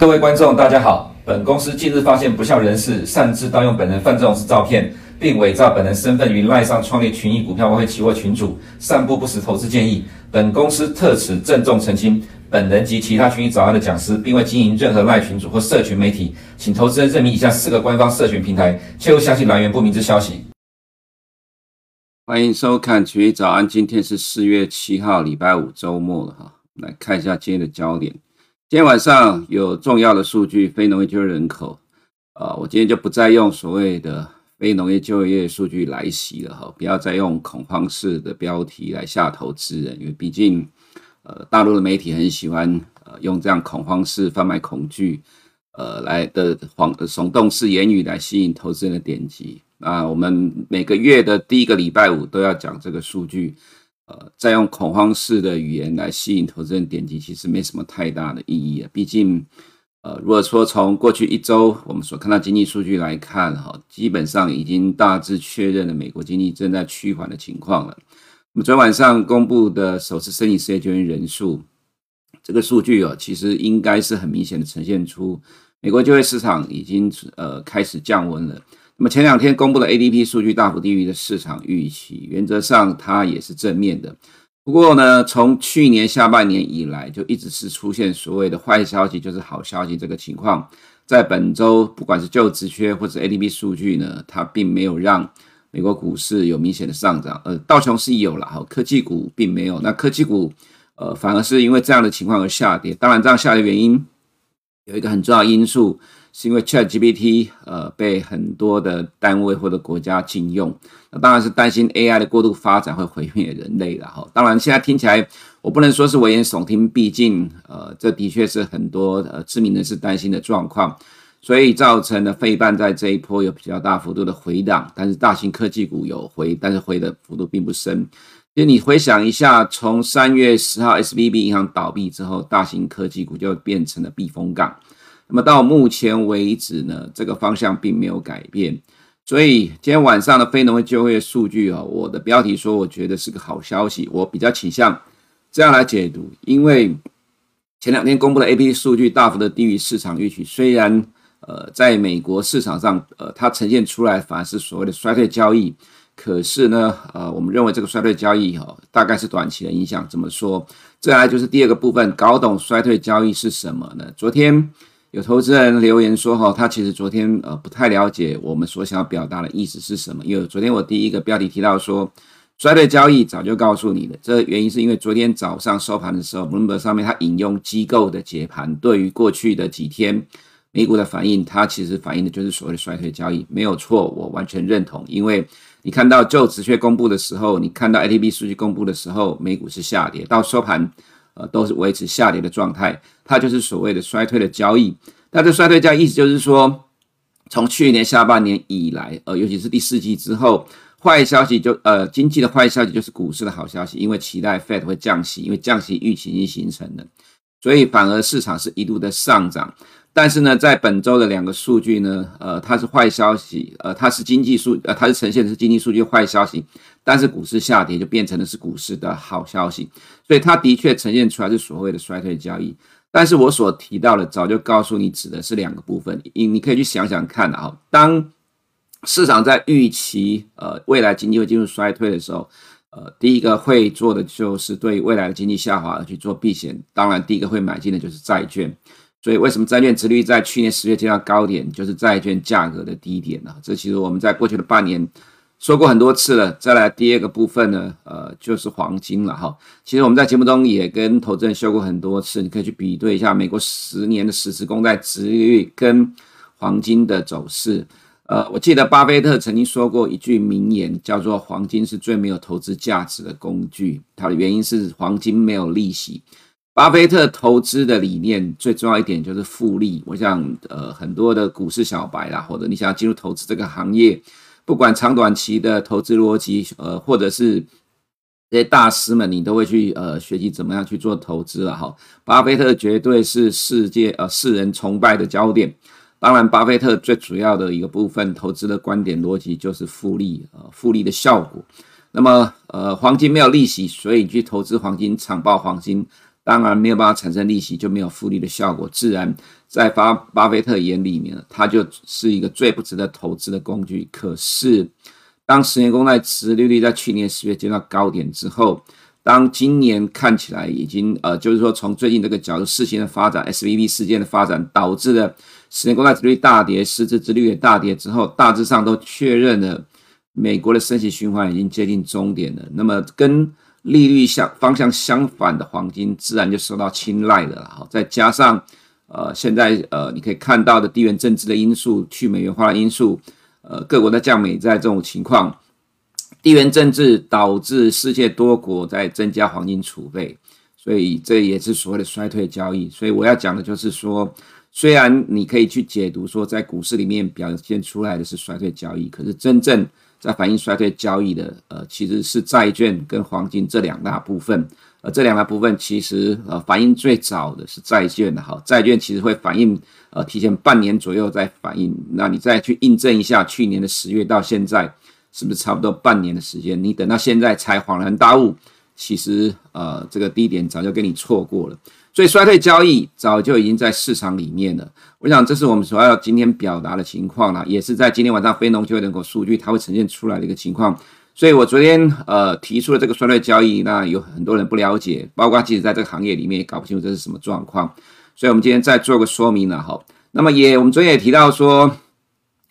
各位观众，大家好。本公司近日发现不肖人士擅自盗用本人范仲式照片，并伪造本人身份于赖上创立群益股票外汇期货群组，散布不实投资建议。本公司特此郑重澄清，本人及其他群益早安的讲师，并未经营任何赖群组或社群媒体，请投资人认明以下四个官方社群平台，切勿相信来源不明之消息。欢迎收看群益早安，今天是四月七号，礼拜五周末了哈，来看一下今天的焦点。今天晚上有重要的数据，非农业就业人口，啊，我今天就不再用所谓的非农业就业数据来袭了哈，不要再用恐慌式的标题来吓投资人，因为毕竟，呃，大陆的媒体很喜欢呃用这样恐慌式贩卖恐惧，呃来的谎耸动式言语来吸引投资人的点击。啊，我们每个月的第一个礼拜五都要讲这个数据。呃，再用恐慌式的语言来吸引投资人点击，其实没什么太大的意义啊。毕竟，呃，如果说从过去一周我们所看到经济数据来看，哈，基本上已经大致确认了美国经济正在趋缓的情况了。那么昨天晚上公布的首次申请失业救援人数，这个数据哦，其实应该是很明显的呈现出美国就业市场已经呃开始降温了。那么前两天公布的 ADP 数据大幅低于的市场预期，原则上它也是正面的。不过呢，从去年下半年以来，就一直是出现所谓的坏消息就是好消息这个情况。在本周，不管是就职缺或者 ADP 数据呢，它并没有让美国股市有明显的上涨。呃，道琼斯有了，哈，科技股并没有。那科技股，呃，反而是因为这样的情况而下跌。当然，这样下跌原因有一个很重要因素。是因为 ChatGPT 呃被很多的单位或者国家禁用，那当然是担心 AI 的过度发展会毁灭人类了哈。当然现在听起来我不能说是危言耸听，毕竟呃这的确是很多呃知名人士担心的状况，所以造成了费半在这一波有比较大幅度的回档，但是大型科技股有回，但是回的幅度并不深。其实你回想一下，从三月十号 SVB 银行倒闭之后，大型科技股就变成了避风港。那么到目前为止呢，这个方向并没有改变，所以今天晚上的非农业就业数据啊，我的标题说我觉得是个好消息，我比较倾向这样来解读，因为前两天公布的 ADP 数据大幅的低于市场预期，虽然呃在美国市场上呃它呈现出来反而是所谓的衰退交易，可是呢呃我们认为这个衰退交易哈大概是短期的影响，怎么说？再来就是第二个部分，搞懂衰退交易是什么呢？昨天。有投资人留言说：“哈，他其实昨天呃不太了解我们所想要表达的意思是什么。因为昨天我第一个标题提到说，衰退交易早就告诉你了。这原因是因为昨天早上收盘的时候，Bloomberg 上面他引用机构的解盘，对于过去的几天美股的反应，它其实反映的就是所谓的衰退交易，没有错，我完全认同。因为你看到就职缺公布的时候，你看到 ADP 数据公布的时候，美股是下跌，到收盘。”呃，都是维持下跌的状态，它就是所谓的衰退的交易。那这衰退交易意思就是说，从去年下半年以来，呃，尤其是第四季之后，坏消息就呃，经济的坏消息就是股市的好消息，因为期待 Fed 会降息，因为降息预期已经形成了，所以反而市场是一度的上涨。但是呢，在本周的两个数据呢，呃，它是坏消息，呃，它是经济数，呃，它是呈现的是经济数据坏消息，但是股市下跌就变成的是股市的好消息，所以它的确呈现出来是所谓的衰退交易。但是我所提到的早就告诉你，指的是两个部分，你你可以去想想看啊，当市场在预期呃未来经济会进入衰退的时候，呃，第一个会做的就是对未来的经济下滑而去做避险，当然第一个会买进的就是债券。所以，为什么债券殖率在去年十月见到高点，就是债券价格的低点呢？这其实我们在过去的半年说过很多次了。再来第二个部分呢，呃，就是黄金了哈。其实我们在节目中也跟投资人说过很多次，你可以去比对一下美国十年的十年公债殖利率跟黄金的走势。呃，我记得巴菲特曾经说过一句名言，叫做“黄金是最没有投资价值的工具”。它的原因是黄金没有利息。巴菲特投资的理念最重要一点就是复利。我想，呃，很多的股市小白啦，或者你想要进入投资这个行业，不管长短期的投资逻辑，呃，或者是这些大师们，你都会去呃学习怎么样去做投资了哈。巴菲特绝对是世界呃世人崇拜的焦点。当然，巴菲特最主要的一个部分投资的观点逻辑就是复利，呃，复利的效果。那么，呃，黄金没有利息，所以你去投资黄金，长抱黄金。当然没有办法产生利息，就没有复利的效果，自然在巴巴菲特眼里面，它就是一个最不值得投资的工具。可是，当十年公债殖利率在去年十月见到高点之后，当今年看起来已经呃，就是说从最近这个角度事情的发展，SVB 事件的发展导致的十年公债殖利率大跌，实质殖利率也大跌之后，大致上都确认了美国的升息循环已经接近终点了。那么跟利率相方向相反的黄金，自然就受到青睐的了哈。再加上呃，现在呃，你可以看到的地缘政治的因素、去美元化的因素，呃，各国在降美债这种情况，地缘政治导致世界多国在增加黄金储备，所以这也是所谓的衰退交易。所以我要讲的就是说，虽然你可以去解读说，在股市里面表现出来的是衰退交易，可是真正在反映衰退交易的，呃，其实是债券跟黄金这两大部分。呃，这两大部分其实呃反应最早的是债券的哈，债券其实会反应呃提前半年左右再反应。那你再去印证一下，去年的十月到现在是不是差不多半年的时间？你等到现在才恍然大悟，其实呃这个低点早就给你错过了。所以衰退交易早就已经在市场里面了。我想这是我们所要今天表达的情况了，也是在今天晚上非农就业人口数据它会呈现出来的一个情况。所以我昨天呃提出了这个衰退交易，那有很多人不了解，包括即使在这个行业里面也搞不清楚这是什么状况。所以我们今天再做个说明了哈。那么也我们昨天也提到说，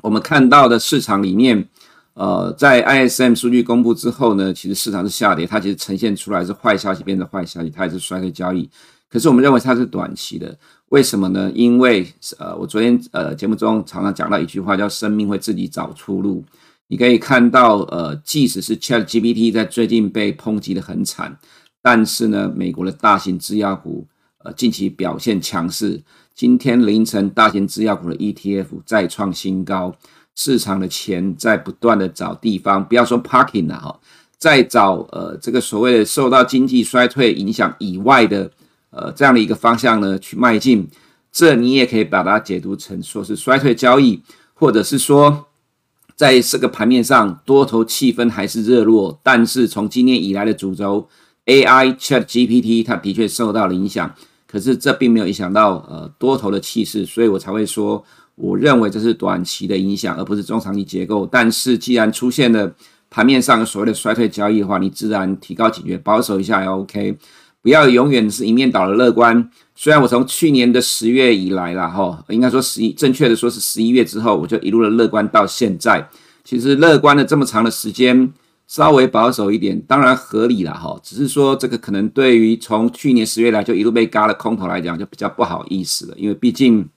我们看到的市场里面，呃，在 ISM 数据公布之后呢，其实市场是下跌，它其实呈现出来是坏消息变成坏消息，它也是衰退交易。可是我们认为它是短期的，为什么呢？因为呃，我昨天呃节目中常常讲到一句话，叫“生命会自己找出路”。你可以看到，呃，即使是 ChatGPT 在最近被抨击得很惨，但是呢，美国的大型制药股呃近期表现强势。今天凌晨，大型制药股的 ETF 再创新高，市场的钱在不断的找地方，不要说 parking 了哈，在找呃这个所谓的受到经济衰退影响以外的。呃，这样的一个方向呢，去迈进，这你也可以把它解读成说是衰退交易，或者是说，在这个盘面上多头气氛还是热络，但是从今年以来的主轴 AI ChatGPT 它的确受到了影响，可是这并没有影响到呃多头的气势，所以我才会说，我认为这是短期的影响，而不是中长期结构。但是既然出现了盘面上所谓的衰退交易的话，你自然提高警觉，保守一下也 OK。不要永远是一面倒的乐观。虽然我从去年的十月以来了哈，应该说十一，正确的说是十一月之后，我就一路的乐观到现在。其实乐观了这么长的时间，稍微保守一点，当然合理了哈。只是说这个可能对于从去年十月来就一路被嘎了空头来讲，就比较不好意思了。因为毕竟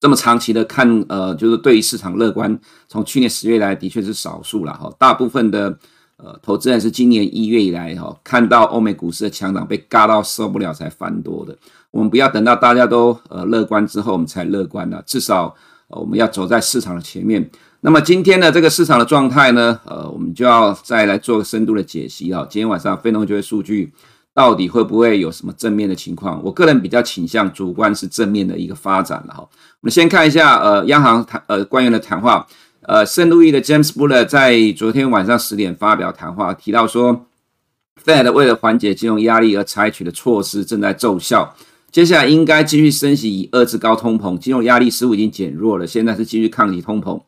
这么长期的看，呃，就是对于市场乐观，从去年十月来的确是少数了哈。大部分的。呃，投资人是今年一月以来哈，看到欧美股市的强涨被嘎到受不了才翻多的。我们不要等到大家都呃乐观之后我们才乐观了，至少呃我们要走在市场的前面。那么今天的这个市场的状态呢，呃，我们就要再来做个深度的解析啊。今天晚上非农就业数据到底会不会有什么正面的情况？我个人比较倾向主观是正面的一个发展了哈。我们先看一下呃央行谈呃官员的谈话。呃，圣路易的 James Buller 在昨天晚上十点发表谈话，提到说，Fed 为了缓解金融压力而采取的措施正在奏效，接下来应该继续升息以遏制高通膨，金融压力似乎已经减弱了，现在是继续抗击通膨，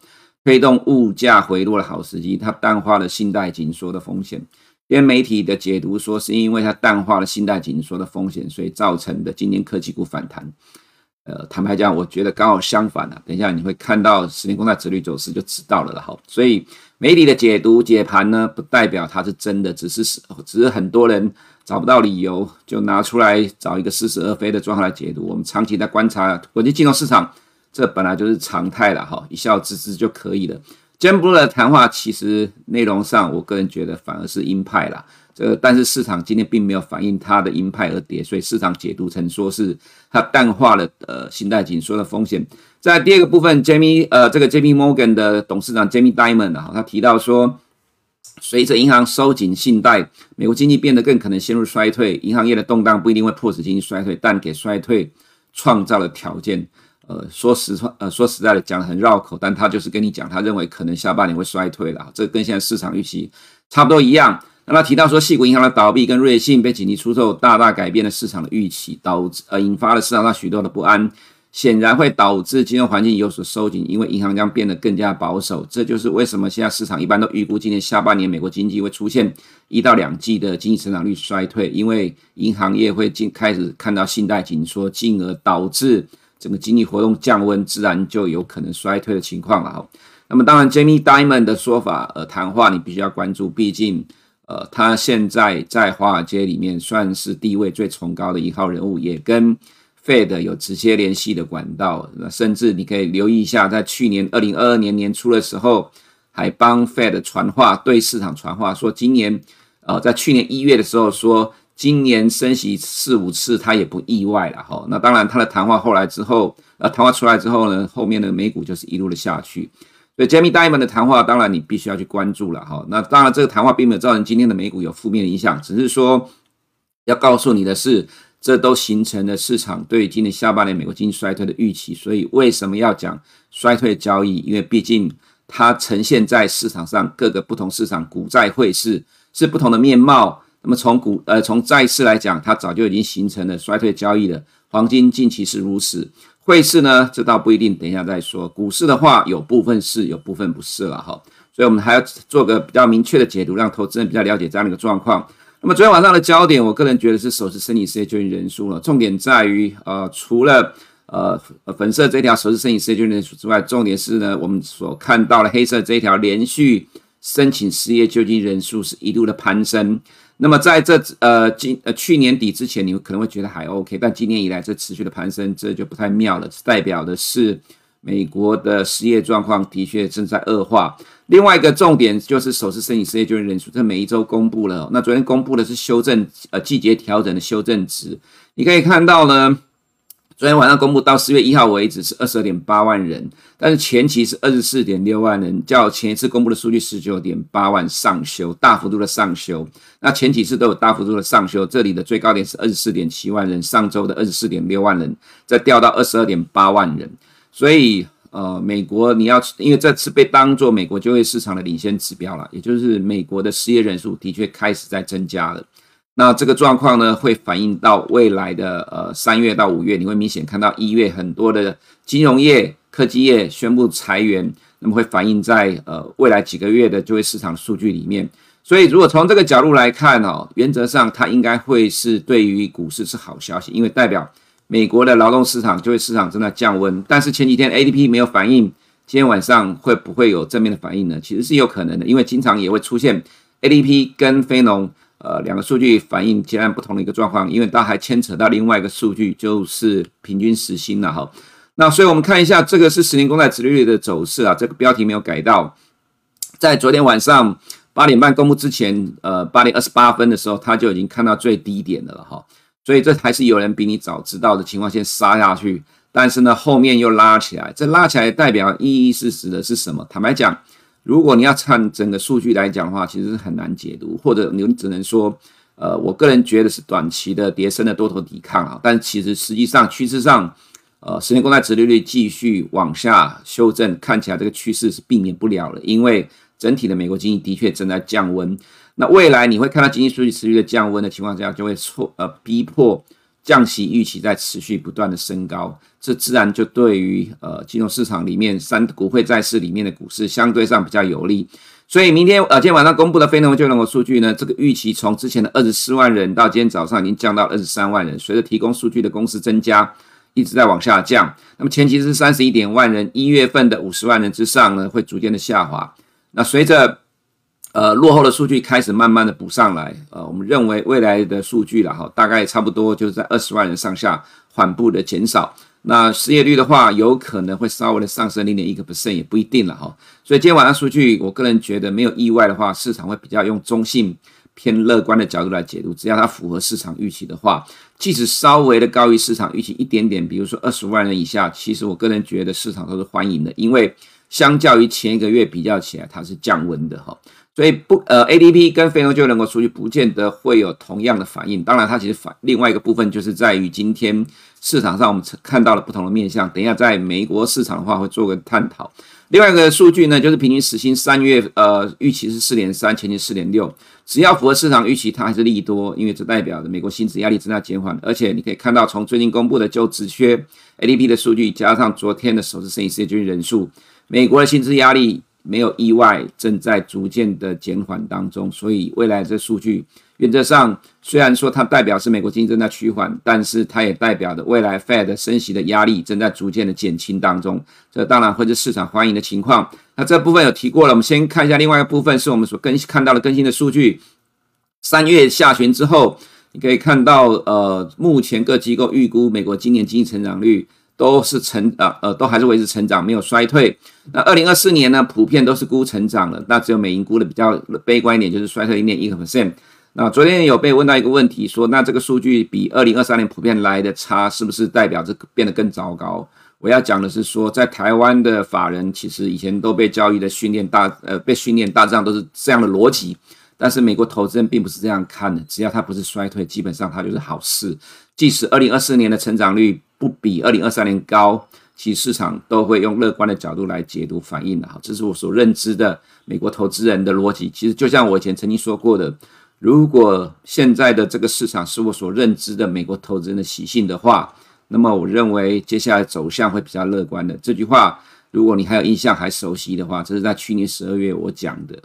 推动物价回落的好时机。它淡化了信贷紧缩的风险，因为媒体的解读说，是因为它淡化了信贷紧缩的风险，所以造成的今年科技股反弹。呃，坦白讲，我觉得刚好相反了。等一下你会看到十年公债殖率走势就知道了了。好，所以媒体的解读解盘呢，不代表它是真的，只是只是很多人找不到理由，就拿出来找一个似是而非的状态来解读。我们长期在观察国际金融市场，这本来就是常态了哈，一笑置之就可以了。James Bullard 的谈话其实内容上，我个人觉得反而是鹰派了。这个，但是市场今天并没有反映它的鹰派而跌，所以市场解读成说是它淡化了呃信贷紧缩的风险。在第二个部分，Jamie 呃这个 JP Morgan 的董事长 Jamie Diamond 啊，他提到说，随着银行收紧信贷，美国经济变得更可能陷入衰退。银行业的动荡不一定会迫使经济衰退，但给衰退创造了条件。呃，说实话，呃说实在的讲得很绕口，但他就是跟你讲，他认为可能下半年会衰退了，这跟现在市场预期差不多一样。那他提到说，矽谷银行的倒闭跟瑞信被紧急出售，大大改变了市场的预期，导致呃引发了市场上许多的不安。显然会导致金融环境有所收紧，因为银行将变得更加保守。这就是为什么现在市场一般都预估今年下半年美国经济会出现一到两季的经济成长率衰退，因为银行业会进开始看到信贷紧缩，进而导致整个经济活动降温，自然就有可能衰退的情况了哈。那么当然，Jamie Dimon 的说法，呃，谈话你必须要关注，毕竟，呃，他现在在华尔街里面算是地位最崇高的一号人物，也跟。Fed 有直接联系的管道，那甚至你可以留意一下，在去年二零二二年年初的时候，还帮 Fed 传话，对市场传话，说今年，呃，在去年一月的时候说，今年升息四五次，他也不意外了哈。那当然，他的谈话后来之后，呃，谈话出来之后呢，后面的美股就是一路的下去。所以 Jamie Dimon 的谈话，当然你必须要去关注了哈。那当然，这个谈话并没有造成今天的美股有负面的影响，只是说要告诉你的是。这都形成了市场对今年下半年美国经济衰退的预期，所以为什么要讲衰退交易？因为毕竟它呈现在市场上各个不同市场股债汇市是不同的面貌。那么从股呃从债市来讲，它早就已经形成了衰退交易了。黄金近期是如此，汇市呢，这倒不一定，等一下再说。股市的话，有部分是，有部分不是了哈。所以我们还要做个比较明确的解读，让投资人比较了解这样的一个状况。那么昨天晚上的焦点，我个人觉得是首次申请失业救济人数了。重点在于，呃，除了呃粉色这条首次申请失业救济人数之外，重点是呢，我们所看到的黑色这一条连续申请失业救济人数是一路的攀升。那么在这呃今呃去年底之前，你们可能会觉得还 OK，但今年以来这持续的攀升，这就不太妙了，代表的是。美国的失业状况的确正在恶化。另外一个重点就是首次申请失业救济人数，这每一周公布了。那昨天公布的是修正呃季节调整的修正值，你可以看到呢，昨天晚上公布到四月一号为止是二十二点八万人，但是前期是二十四点六万人，较前一次公布的数据十九点八万上修，大幅度的上修。那前几次都有大幅度的上修，这里的最高点是二十四点七万人，上周的二十四点六万人，再掉到二十二点八万人。所以，呃，美国你要，因为这次被当作美国就业市场的领先指标了，也就是美国的失业人数的确开始在增加了。那这个状况呢，会反映到未来的呃三月到五月，你会明显看到一月很多的金融业、科技业宣布裁员，那么会反映在呃未来几个月的就业市场数据里面。所以，如果从这个角度来看哦，原则上它应该会是对于股市是好消息，因为代表。美国的劳动市场就业市场正在降温，但是前几天 ADP 没有反应，今天晚上会不会有正面的反应呢？其实是有可能的，因为经常也会出现 ADP 跟非农呃两个数据反应截然不同的一个状况，因为它还牵扯到另外一个数据，就是平均时薪了哈。那所以我们看一下这个是十年公债殖利率的走势啊，这个标题没有改到，在昨天晚上八点半公布之前，呃八点二十八分的时候，他就已经看到最低点的了哈。所以这还是有人比你早知道的情况，先杀下去，但是呢，后面又拉起来。这拉起来代表意义是指的是什么？坦白讲，如果你要看整个数据来讲的话，其实是很难解读，或者你只能说，呃，我个人觉得是短期的跌升的多头抵抗啊。但其实实际上趋势上，呃，十年公债殖利率继续往下修正，看起来这个趋势是避免不了了，因为整体的美国经济的确正在降温。那未来你会看到经济数据持续的降温的情况下，就会错呃逼迫降息预期在持续不断的升高，这自然就对于呃金融市场里面三股汇债市里面的股市相对上比较有利。所以明天呃今天晚上公布的非农就业人口数据呢，这个预期从之前的二十四万人到今天早上已经降到二十三万人，随着提供数据的公司增加，一直在往下降。那么前期是三十一点万人，一月份的五十万人之上呢，会逐渐的下滑。那随着呃，落后的数据开始慢慢的补上来，呃，我们认为未来的数据了哈，大概差不多就是在二十万人上下缓步的减少。那失业率的话，有可能会稍微的上升零点一个 percent，也不一定了哈。所以今天晚上数据，我个人觉得没有意外的话，市场会比较用中性偏乐观的角度来解读。只要它符合市场预期的话，即使稍微的高于市场预期一点点，比如说二十万人以下，其实我个人觉得市场都是欢迎的，因为相较于前一个月比较起来，它是降温的哈。所以不呃，ADP 跟非农就业人口数据不见得会有同样的反应。当然，它其实反另外一个部分就是在于今天市场上我们看到了不同的面向。等一下在美国市场的话会做个探讨。另外一个数据呢，就是平均时薪三月呃预期是四点三，前期四点六，只要符合市场预期，它还是利多，因为这代表着美国薪资压力正在减缓。而且你可以看到，从最近公布的就职缺 ADP 的数据，加上昨天的首次申请失业救济人数，美国的薪资压力。没有意外，正在逐渐的减缓当中，所以未来这数据原则上虽然说它代表是美国经济正在趋缓，但是它也代表着未来 Fed 升息的压力正在逐渐的减轻当中，这当然会是市场欢迎的情况。那这部分有提过了，我们先看一下另外一个部分，是我们所更看到的更新的数据。三月下旬之后，你可以看到，呃，目前各机构预估美国今年经济成长率。都是成呃呃都还是维持成长，没有衰退。那二零二四年呢，普遍都是估成长的，那只有美银估的比较悲观一点，就是衰退零点一个 percent。那昨天有被问到一个问题，说那这个数据比二零二三年普遍来的差，是不是代表这变得更糟糕？我要讲的是说，在台湾的法人其实以前都被教育的训练大呃被训练大致上都是这样的逻辑，但是美国投资人并不是这样看的，只要它不是衰退，基本上它就是好事。即使二零二四年的成长率。不比二零二三年高，其实市场都会用乐观的角度来解读反应的哈，这是我所认知的美国投资人的逻辑。其实就像我以前曾经说过的，如果现在的这个市场是我所认知的美国投资人的习性的话，那么我认为接下来走向会比较乐观的。这句话，如果你还有印象还熟悉的话，这是在去年十二月我讲的，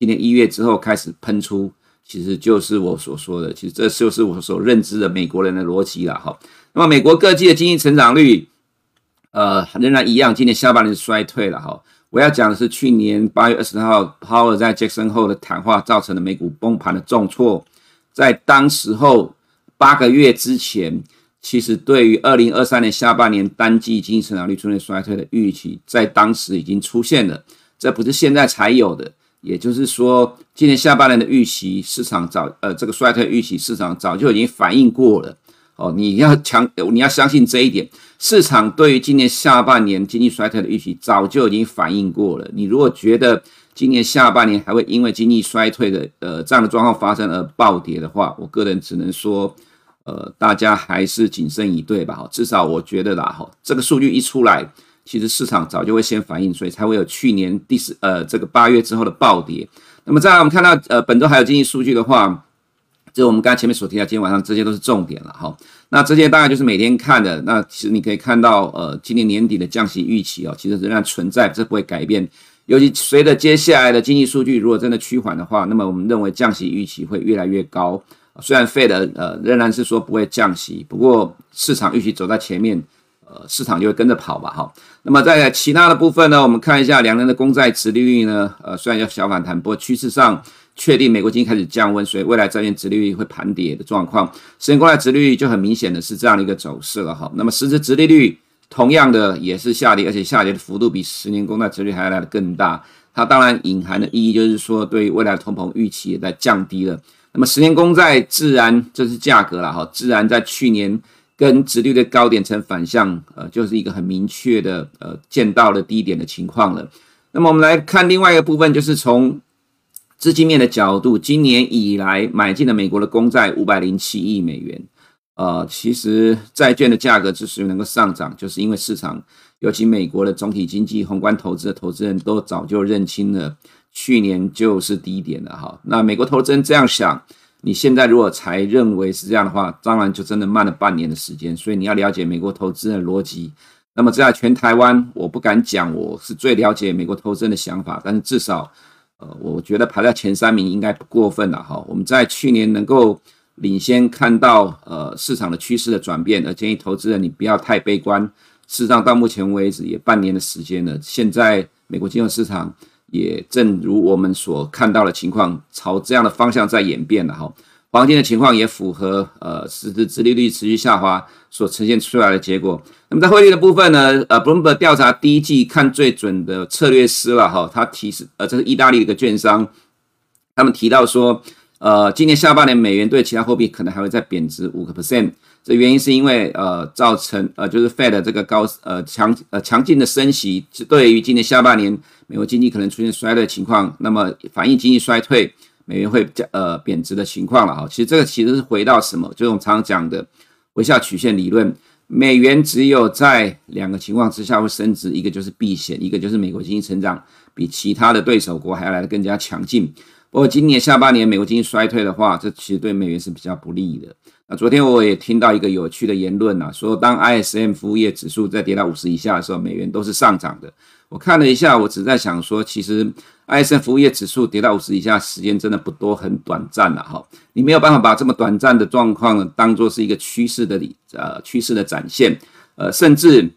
今年一月之后开始喷出，其实就是我所说的，其实这就是我所认知的美国人的逻辑了哈。那么美国各季的经济成长率，呃，仍然一样，今年下半年衰退了哈。我要讲的是去年八月二十号鲍尔在杰克森霍尔的谈话造成的美股崩盘的重挫，在当时候八个月之前，其实对于二零二三年下半年单季经济成长率出现衰退的预期，在当时已经出现了，这不是现在才有的。也就是说，今年下半年的预期市场早，呃，这个衰退预期市场早就已经反映过了。哦，你要强，你要相信这一点。市场对于今年下半年经济衰退的预期早就已经反映过了。你如果觉得今年下半年还会因为经济衰退的呃这样的状况发生而暴跌的话，我个人只能说，呃，大家还是谨慎以对吧。至少我觉得啦，哈，这个数据一出来，其实市场早就会先反应，所以才会有去年第四呃这个八月之后的暴跌。那么再来我们看到呃本周还有经济数据的话。就我们刚才前面所提到，今天晚上这些都是重点了哈。那这些大概就是每天看的。那其实你可以看到，呃，今年年底的降息预期哦，其实仍然存在，这不会改变。尤其随着接下来的经济数据如果真的趋缓的话，那么我们认为降息预期会越来越高。虽然 Fed 呃仍然是说不会降息，不过市场预期走在前面，呃，市场就会跟着跑吧哈。那么在其他的部分呢，我们看一下两年的公债殖利率呢，呃，虽然有小反弹，不过趋势上。确定美国经济开始降温，所以未来债券殖利率会盘跌的状况，十年公债殖利率就很明显的是这样的一个走势了哈。那么实质殖利率同样的也是下跌，而且下跌的幅度比十年公债殖利率还要来得更大。它当然隐含的意义就是说，对于未来的通膨预期也在降低了。那么十年公债自然这是价格了哈，自然在去年跟直率的高点成反向，呃，就是一个很明确的呃见到了低点的情况了。那么我们来看另外一个部分，就是从资金面的角度，今年以来买进了美国的公债五百零七亿美元。呃，其实债券的价格之所以能够上涨，就是因为市场，尤其美国的总体经济、宏观投资的投资人都早就认清了去年就是低点了哈。那美国投资人这样想，你现在如果才认为是这样的话，当然就真的慢了半年的时间。所以你要了解美国投资人的逻辑。那么在全台湾，我不敢讲我是最了解美国投资人的想法，但是至少。呃，我觉得排在前三名应该不过分了哈。我们在去年能够领先看到呃市场的趋势的转变，而建议投资人你不要太悲观。事实上，到目前为止也半年的时间了，现在美国金融市场也正如我们所看到的情况，朝这样的方向在演变了哈。黄金的情况也符合呃实质殖利率持续下滑所呈现出来的结果。那么在汇率的部分呢，呃，Bloomberg 调查第一季看最准的策略师了哈，他提示呃这是意大利的一个券商，他们提到说，呃，今年下半年美元对其他货币可能还会再贬值五个 percent。这原因是因为呃造成呃就是 Fed 这个高呃强呃强劲的升息，对于今年下半年美国经济可能出现衰退的情况，那么反映经济衰退，美元会降呃贬值的情况了哈。其实这个其实是回到什么？就是我们常常讲的微笑曲线理论。美元只有在两个情况之下会升值，一个就是避险，一个就是美国经济成长比其他的对手国还要来的更加强劲。不过今年下半年美国经济衰退的话，这其实对美元是比较不利的。那昨天我也听到一个有趣的言论啊，说当 ISM 服务业指数在跌到五十以下的时候，美元都是上涨的。我看了一下，我只在想说，其实 ISM 服务业指数跌到五十以下时间真的不多，很短暂了哈。你没有办法把这么短暂的状况当做是一个趋势的理呃趋势的展现，呃，甚至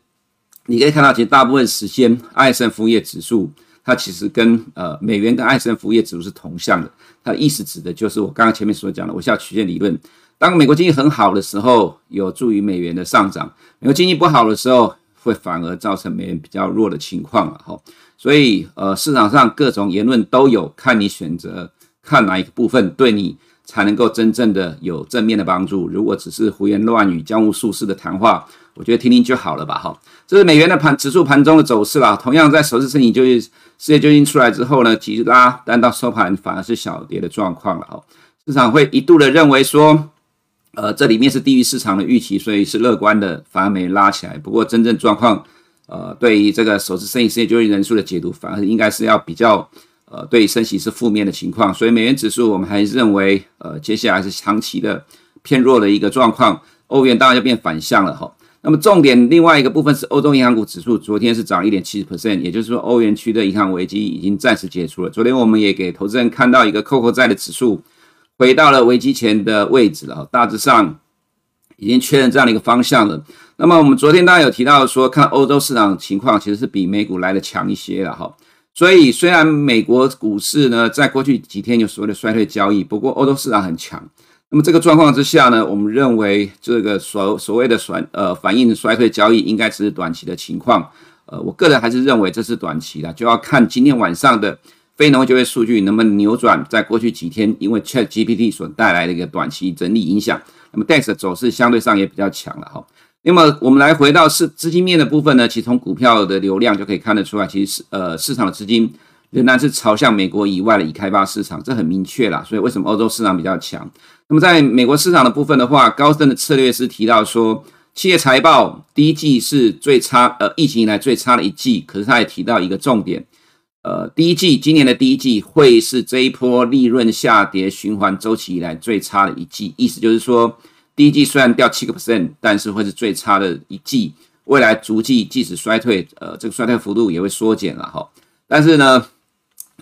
你可以看到，其实大部分时间 ISM 服务业指数它其实跟呃美元跟 ISM 服务业指数是同向的，它意思指的就是我刚刚前面所讲的微笑曲线理论。当美国经济很好的时候，有助于美元的上涨；美国经济不好的时候，会反而造成美元比较弱的情况了哈。所以，呃，市场上各种言论都有，看你选择看哪一个部分对你才能够真正的有正面的帮助。如果只是胡言乱语、江湖术士的谈话，我觉得听听就好了吧哈。这是美元的盘指数盘中的走势啦。同样在首次申请就业失业救济出来之后呢，急拉，但到收盘反而是小跌的状况了哈。市场会一度的认为说。呃，这里面是低于市场的预期，所以是乐观的，反而没拉起来。不过真正状况，呃，对于这个首次申请失业救济人数的解读，反而应该是要比较，呃，对于升息是负面的情况。所以美元指数我们还认为，呃，接下来是长期的偏弱的一个状况。欧元当然就变反向了哈。那么重点另外一个部分是欧洲银行股指数，昨天是涨一点七十 percent，也就是说欧元区的银行危机已经暂时解除了。昨天我们也给投资人看到一个 CoCo 债的指数。回到了危机前的位置了，大致上已经确认这样的一个方向了。那么我们昨天大家有提到说，看欧洲市场情况其实是比美股来的强一些了哈。所以虽然美国股市呢在过去几天有所谓的衰退交易，不过欧洲市场很强。那么这个状况之下呢，我们认为这个所所谓的反呃反映衰退交易应该只是短期的情况。呃，我个人还是认为这是短期的，就要看今天晚上的。非农就业数据能不能扭转？在过去几天，因为 ChatGPT 所带来的一个短期整理影响，那么 DAX 的走势相对上也比较强了哈。那么我们来回到市资金面的部分呢，其实从股票的流量就可以看得出来，其实是呃市场的资金仍然是朝向美国以外的已开发市场，这很明确啦。所以为什么欧洲市场比较强？那么在美国市场的部分的话，高盛的策略是提到说，企业财报第一季是最差，呃，疫情以来最差的一季。可是他也提到一个重点。呃，第一季，今年的第一季会是这一波利润下跌循环周期以来最差的一季。意思就是说，第一季虽然掉七个 percent，但是会是最差的一季。未来逐季即使衰退，呃，这个衰退幅度也会缩减了哈。但是呢，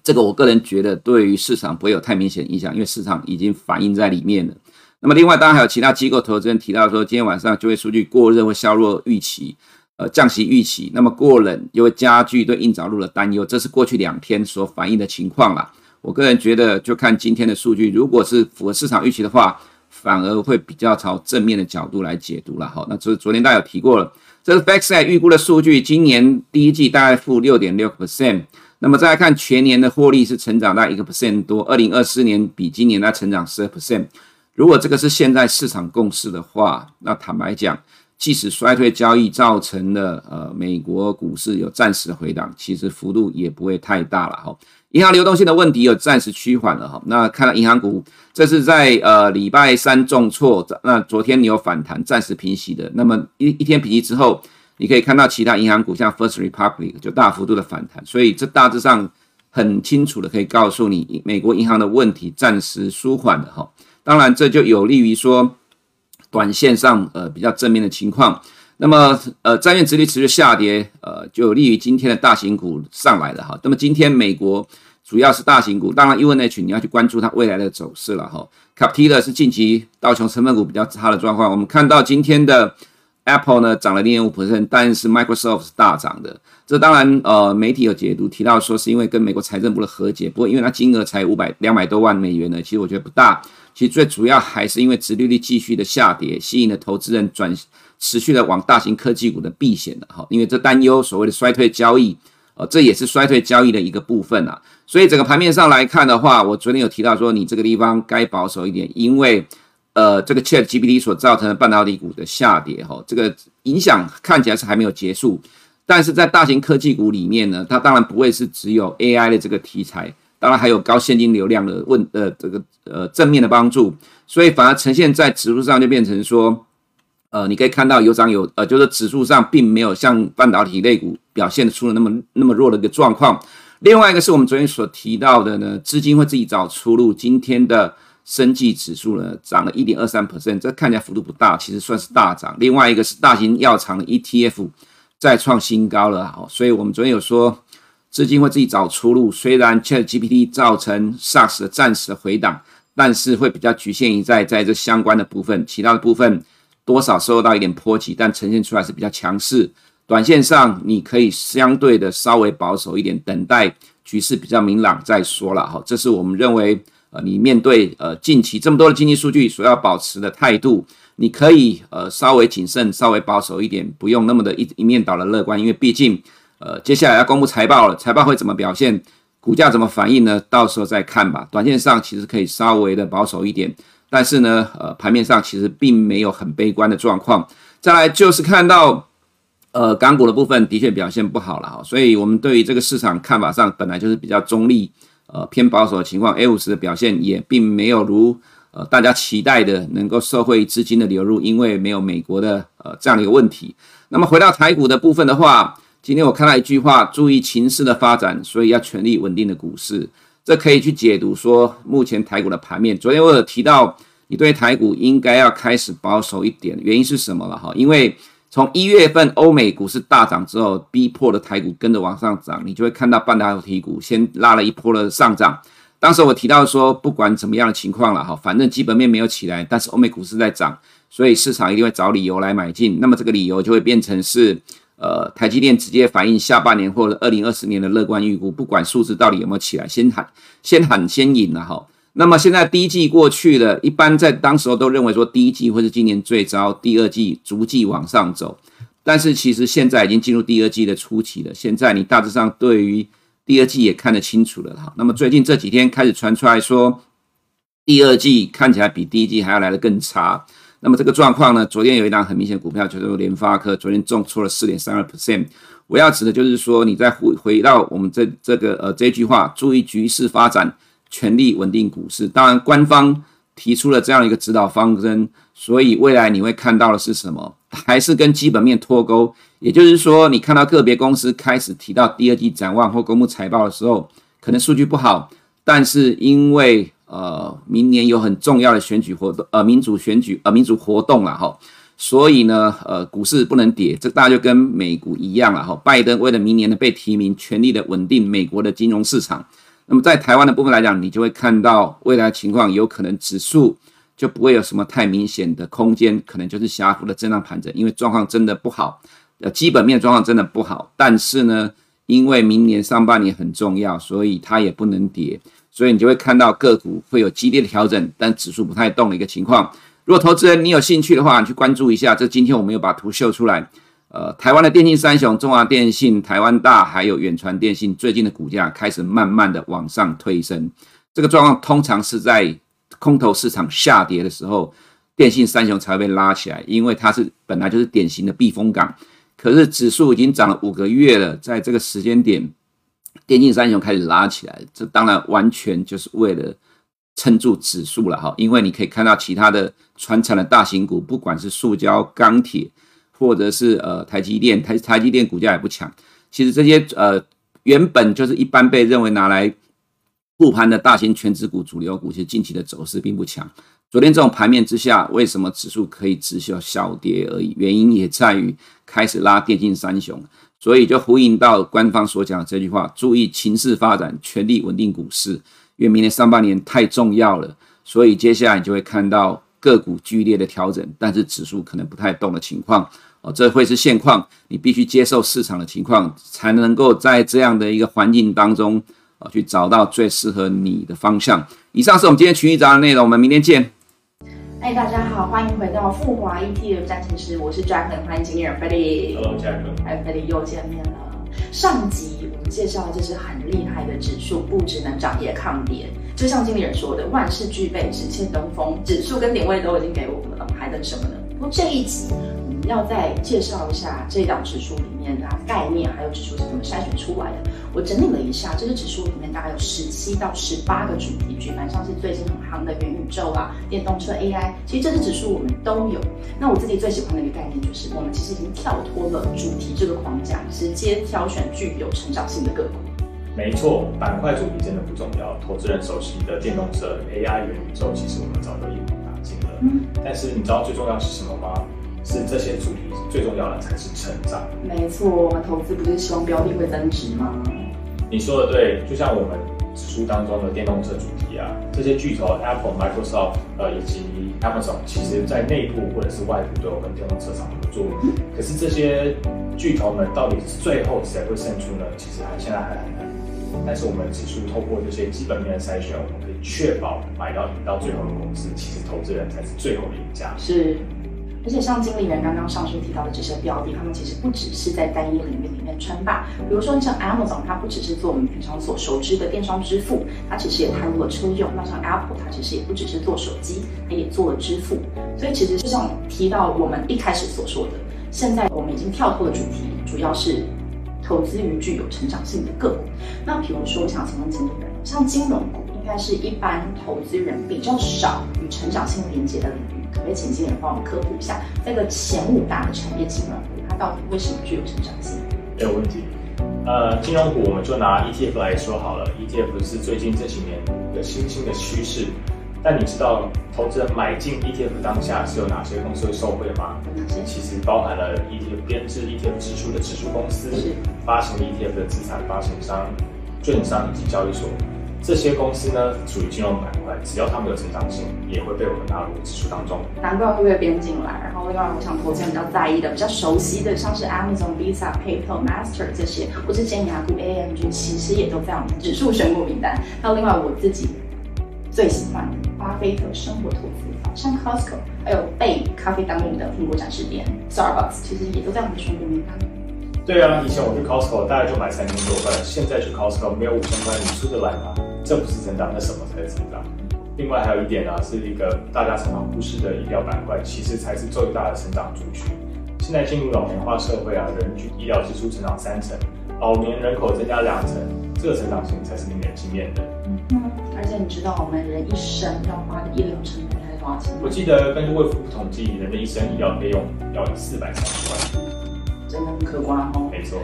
这个我个人觉得对于市场不会有太明显影响，因为市场已经反映在里面了。那么另外，当然还有其他机构投资人提到说，今天晚上就业数据过热或削弱预期。呃，降息预期，那么过冷又会加剧对硬着陆的担忧，这是过去两天所反映的情况啦。我个人觉得，就看今天的数据，如果是符合市场预期的话，反而会比较朝正面的角度来解读了。好，那昨昨天大家有提过了，这是 FactSet 预估的数据，今年第一季大概负六点六 percent，那么再来看全年的获利是成长在一个 percent 多，二零二四年比今年在成长十二 percent。如果这个是现在市场共识的话，那坦白讲。即使衰退交易造成了呃美国股市有暂时的回档，其实幅度也不会太大了哈。银行流动性的问题有暂时趋缓了哈。那看到银行股，这是在呃礼拜三重挫，那昨天你有反弹，暂时平息的。那么一一天平息之后，你可以看到其他银行股像 First Republic 就大幅度的反弹，所以这大致上很清楚的可以告诉你，美国银行的问题暂时舒缓了哈。当然这就有利于说。短线上，呃，比较正面的情况，那么，呃，债券殖利率持续下跌，呃，就有利于今天的大型股上来了哈。那么今天美国主要是大型股，当然 UNH 你要去关注它未来的走势了哈。Capita 是近期道琼成分股比较差的状况，我们看到今天的 Apple 呢涨了零点五 percent，但是 Microsoft 是大涨的。这当然，呃，媒体有解读提到说是因为跟美国财政部的和解，不过因为它金额才五百两百多万美元呢，其实我觉得不大。其实最主要还是因为殖利率继续的下跌，吸引了投资人转持续的往大型科技股的避险的哈，因为这担忧所谓的衰退交易，呃，这也是衰退交易的一个部分啊。所以整个盘面上来看的话，我昨天有提到说，你这个地方该保守一点，因为呃这个 ChatGPT 所造成的半导体股的下跌，哈，这个影响看起来是还没有结束。但是在大型科技股里面呢，它当然不会是只有 AI 的这个题材，当然还有高现金流量的问呃这个呃正面的帮助，所以反而呈现在指数上就变成说，呃你可以看到有涨有呃就是指数上并没有像半导体类股表现出了那么那么弱的一个状况。另外一个是我们昨天所提到的呢，资金会自己找出路。今天的生技指数呢涨了一点二三 percent，这看起来幅度不大，其实算是大涨。另外一个是大型药厂的 ETF。再创新高了，好，所以我们昨天有说，资金会自己找出路。虽然 ChatGPT 造成 SARS 的暂时的回档，但是会比较局限于在在这相关的部分，其他的部分多少受到一点波及，但呈现出来是比较强势。短线上你可以相对的稍微保守一点，等待局势比较明朗再说了，哈，这是我们认为，呃，你面对呃近期这么多的经济数据所要保持的态度。你可以呃稍微谨慎，稍微保守一点，不用那么的一一面倒的乐观，因为毕竟呃接下来要公布财报了，财报会怎么表现，股价怎么反应呢？到时候再看吧。短线上其实可以稍微的保守一点，但是呢，呃盘面上其实并没有很悲观的状况。再来就是看到呃港股的部分的确表现不好了哈，所以我们对于这个市场看法上本来就是比较中立，呃偏保守的情况，A50 的表现也并没有如。呃，大家期待的能够受惠资金的流入，因为没有美国的呃这样的一个问题。那么回到台股的部分的话，今天我看到一句话：注意情势的发展，所以要全力稳定的股市。这可以去解读说，目前台股的盘面。昨天我有提到，你对台股应该要开始保守一点，原因是什么了哈？因为从一月份欧美股市大涨之后，逼迫的台股跟着往上涨，你就会看到半导体股先拉了一波的上涨。当时我提到说，不管怎么样的情况了哈，反正基本面没有起来，但是欧美股市在涨，所以市场一定会找理由来买进。那么这个理由就会变成是，呃，台积电直接反映下半年或者二零二四年的乐观预估，不管数字到底有没有起来，先喊先喊先赢了哈。那么现在第一季过去了，一般在当时候都认为说第一季会是今年最糟，第二季逐季往上走，但是其实现在已经进入第二季的初期了。现在你大致上对于第二季也看得清楚了哈，那么最近这几天开始传出来说，第二季看起来比第一季还要来得更差。那么这个状况呢，昨天有一档很明显股票，就是联发科，昨天重挫了四点三二 percent。我要指的就是说，你再回回到我们这这个呃这句话，注意局势发展，全力稳定股市。当然，官方提出了这样一个指导方针，所以未来你会看到的是什么？还是跟基本面脱钩？也就是说，你看到个别公司开始提到第二季展望或公布财报的时候，可能数据不好，但是因为呃明年有很重要的选举活动，呃民主选举呃民主活动了哈，所以呢呃股市不能跌，这大家就跟美股一样了哈。拜登为了明年的被提名，全力的稳定美国的金融市场。那么在台湾的部分来讲，你就会看到未来情况有可能指数就不会有什么太明显的空间，可能就是狭幅的震荡盘整，因为状况真的不好。呃，基本面状况真的不好，但是呢，因为明年上半年很重要，所以它也不能跌，所以你就会看到个股会有激烈的调整，但指数不太动的一个情况。如果投资人你有兴趣的话，你去关注一下。这今天我们有把图秀出来，呃，台湾的电信三雄，中华电信、台湾大还有远传电信，最近的股价开始慢慢的往上推升。这个状况通常是在空头市场下跌的时候，电信三雄才会被拉起来，因为它是本来就是典型的避风港。可是指数已经涨了五个月了，在这个时间点，电信三雄开始拉起来，这当然完全就是为了撑住指数了哈。因为你可以看到其他的传产的大型股，不管是塑胶、钢铁，或者是呃台积电，台台积电股价也不强。其实这些呃原本就是一般被认为拿来护盘的大型权值股、主流股，其实近期的走势并不强。昨天这种盘面之下，为什么指数可以只需要小跌而已？原因也在于开始拉电竞三雄，所以就呼应到官方所讲的这句话：注意情势发展，全力稳定股市。因为明年上半年太重要了，所以接下来你就会看到个股剧烈的调整，但是指数可能不太动的情况。哦，这会是现况，你必须接受市场的情况，才能够在这样的一个环境当中啊，去找到最适合你的方向。以上是我们今天群益早安的内容，我们明天见。哎、大家好，欢迎回到富华 ETF 战情室，我是 Jack，欢迎经理人 Freddy。Hello，Jack。哎，Freddy 又见面了。上集我们介绍的这是很厉害的指数，不只能涨也抗跌。就像经理人说的，万事俱备，只欠东风。指数跟点位都已经给我们了，还等什么呢？不过这一集我们要再介绍一下这档指数里面的概念，还有指数是怎么筛选出来的。我整理了一下，这个指数里面大概有十七到十八个主题，举凡像是最近很夯的元宇宙啊、电动车 AI，其实这些指数我们都有。那我自己最喜欢的一个概念就是，我们其实已经跳脱了主题这个框架，直接挑选具有成长性的个股。没错，板块主题真的不重要。投资人熟悉的电动车、AI、元宇宙，其实我们早就一网打尽了。嗯，但是你知道最重要是什么吗？是这些主题最重要的才是成长。没错，我们投资不是希望标的会增值吗？你说的对，就像我们指数当中的电动车主题啊，这些巨头 Apple、Microsoft 呃以及 Amazon，其实在内部或者是外部都有跟电动车厂合作。嗯，可是这些巨头们到底是最后谁会胜出呢？其实还现在还很难。但是我们指数透过这些基本面的筛选，我们可以确保买到赢到最后的公司，其实投资人才是最后的赢家。是，而且像经理人刚刚上述提到的这些标的，他们其实不只是在单一领域里面称霸。比如说像 Amazon，它不只是做我们平常所熟知的电商支付，它其实也踏入了车用。那像 Apple，它其实也不只是做手机，它也做了支付。所以其实就像提到我们一开始所说的，现在我们已经跳脱了主题，主要是。投资于具有成长性的个股，那比如说，我想请问经理人，像金融股应该是一般投资人比较少与成长性连接的领域，可不可以请经理帮我们科普一下，这个前五大的产业金融股，它到底为什么具有成长性？没有问题。呃，金融股我们就拿 ETF 来说好了，ETF 是最近这几年一个新兴的趋势。但你知道投资人买进 ETF 当下是有哪些公司会受惠吗？其实包含了 ETF 编制 ETF 指数的指数公司，发行 ETF 的资产发行商、券商以及交易所。这些公司呢，属于金融板块，只要他们有成长性，也会被我们纳入指数当中。难怪会被编进来。然后另外，我想投资人比较在意的、比较熟悉的，像是 Amazon、Visa、PayPal、Master 这些，或是尖牙股 AMG，其实也都在我们指数选股名单。还有另外我自己最喜欢的。巴菲特生活投资法，像 Costco，还有被咖啡当名的苹果展示店，Starbucks，其实也都在我们的选股名单。对啊，以前我去 Costco 大概就买三千多块，现在去 Costco 没有五千块，你出得来吗？这不是成长，那什么才是成长？另外还有一点呢、啊，是一个大家常常忽视的医疗板块，其实才是最大的成长族群。现在进入老年化社会啊，人均医疗支出成长三成，老年人口增加两成，这个成长性才是令人惊艳的。嗯，而且你知道我们人一生要花的医疗成本才多少钱吗？我记得根据卫福部统计，人的一生医疗费用要四百三十万，真的很可观哦。没错。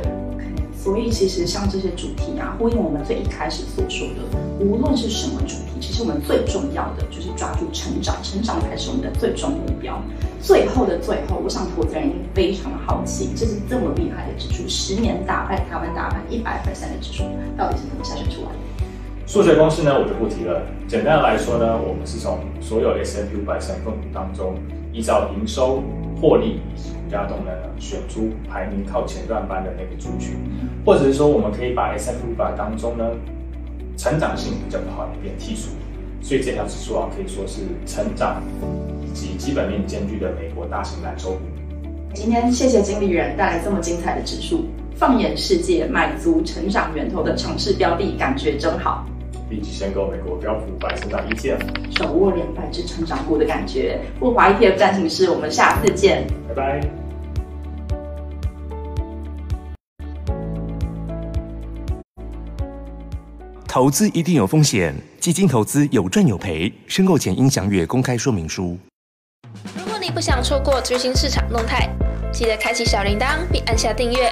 所以其实像这些主题啊，呼应我们最一开始所说的，无论是什么主题，其实我们最重要的就是抓住成长，成长才是我们的最终目标。最后的最后，我想投资人一定非常的好奇，这是这么厉害的指数，十年打败台湾大盘一百 percent 的指数，到底是怎么筛选出来的？数学公式呢，我就不提了。简单来说呢，我们是从所有 S&P 五百成分股当中，依照营收、获利以及股价动能呢，选出排名靠前段班的那个族群，或者是说，我们可以把 S&P 五百当中呢，成长性比较不好的一边剔除。所以这条指数啊，可以说是成长以及基本面兼具的美国大型蓝筹股。今天谢谢经理人带来这么精彩的指数，放眼世界，买足成长源头的城市标的，感觉真好。立即申购美国标普五百成长 ETF，手握两百只成长股的感觉。富华 ETF 战情室，我们下次见，拜拜。投资一定有风险，基金投资有赚有赔，申购前应详阅公开说明书。如果你不想错过最新市场动态，记得开启小铃铛并按下订阅。